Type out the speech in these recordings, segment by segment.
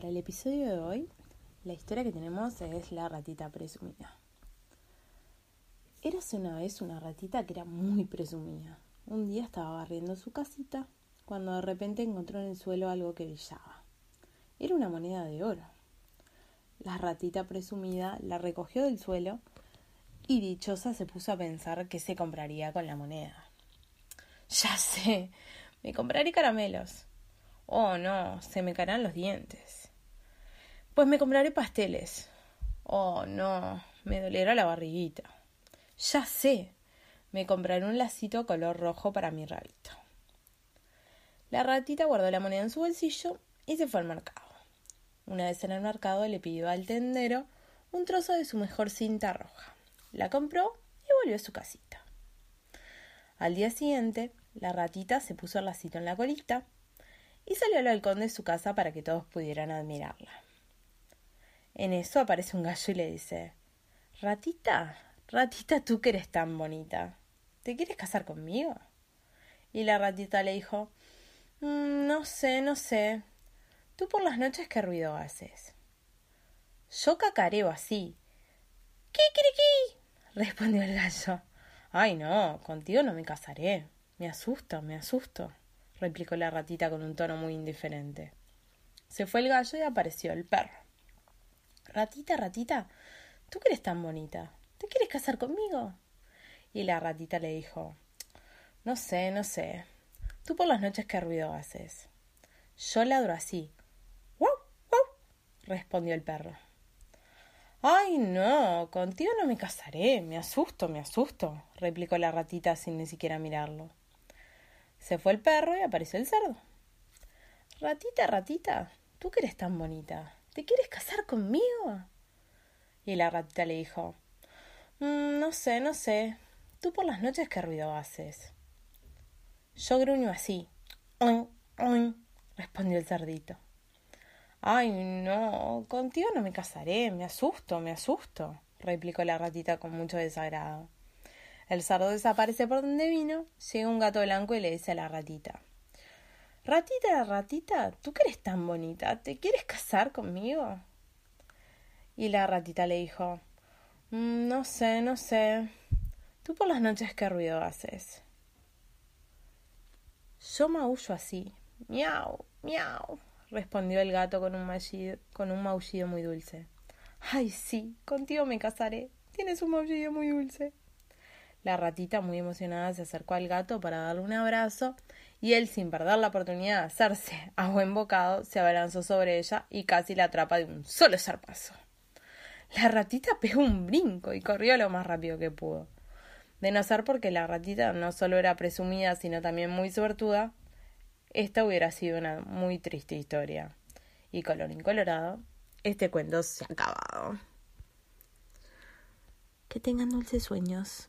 Para el episodio de hoy, la historia que tenemos es la ratita presumida. Érase una vez una ratita que era muy presumida. Un día estaba barriendo su casita cuando de repente encontró en el suelo algo que brillaba. Era una moneda de oro. La ratita presumida la recogió del suelo y dichosa se puso a pensar qué se compraría con la moneda. Ya sé, me compraré caramelos. Oh, no, se me caerán los dientes. Pues me compraré pasteles. Oh, no, me dolerá la barriguita. Ya sé, me compraré un lacito color rojo para mi rabito. La ratita guardó la moneda en su bolsillo y se fue al mercado. Una vez en el mercado le pidió al tendero un trozo de su mejor cinta roja. La compró y volvió a su casita. Al día siguiente, la ratita se puso el lacito en la colita y salió al balcón de su casa para que todos pudieran admirarla. En eso aparece un gallo y le dice Ratita, ratita, tú que eres tan bonita, ¿te quieres casar conmigo? Y la ratita le dijo "Mm, No sé, no sé. ¿Tú por las noches qué ruido haces? Yo cacareo así. ¡Kikiriki! respondió el gallo. Ay, no, contigo no me casaré. Me asusto, me asusto replicó la ratita con un tono muy indiferente. Se fue el gallo y apareció el perro. Ratita, ratita, tú que eres tan bonita, ¿te quieres casar conmigo? Y la ratita le dijo No sé, no sé. Tú por las noches qué ruido haces. Yo ladro así. ¡Wow! ¡Wow! respondió el perro. Ay, no, contigo no me casaré. Me asusto, me asusto, replicó la ratita sin ni siquiera mirarlo. Se fue el perro y apareció el cerdo. Ratita, ratita, tú que eres tan bonita, ¿te quieres casar conmigo? Y la ratita le dijo, "Mm, no sé, no sé, tú por las noches qué ruido haces. Yo gruño así. "Oin, oin", respondió el cerdito. Ay, no, contigo no me casaré, me asusto, me asusto, replicó la ratita con mucho desagrado. El cerdo desaparece por donde vino, llega un gato blanco y le dice a la ratita Ratita, ratita, tú que eres tan bonita, ¿te quieres casar conmigo? Y la ratita le dijo "Mm, No sé, no sé. ¿Tú por las noches qué ruido haces? Yo maullo así. Miau, miau, respondió el gato con un, maullido, con un maullido muy dulce. Ay, sí, contigo me casaré. Tienes un maullido muy dulce. La ratita, muy emocionada, se acercó al gato para darle un abrazo y él, sin perder la oportunidad de hacerse a buen bocado, se abalanzó sobre ella y casi la atrapa de un solo zarpazo. La ratita pegó un brinco y corrió lo más rápido que pudo. De no ser porque la ratita no solo era presumida, sino también muy suertuda, esta hubiera sido una muy triste historia. Y colorín colorado, este cuento se ha acabado. Que tengan dulces sueños.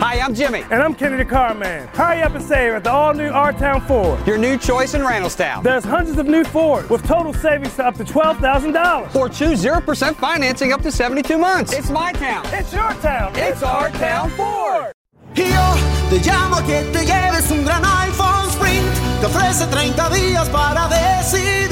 Hi, I'm Jimmy. And I'm Kennedy the Car Man. Hurry up and save at the all new R Town Ford. Your new choice in Randallstown. There's hundreds of new Fords with total savings to up to $12,000. Or choose 0% financing up to 72 months. It's my town. It's your town. It's our town Ford. Yo te llamo que te lleves un gran iPhone Sprint. te ofrece 30 días para decidir.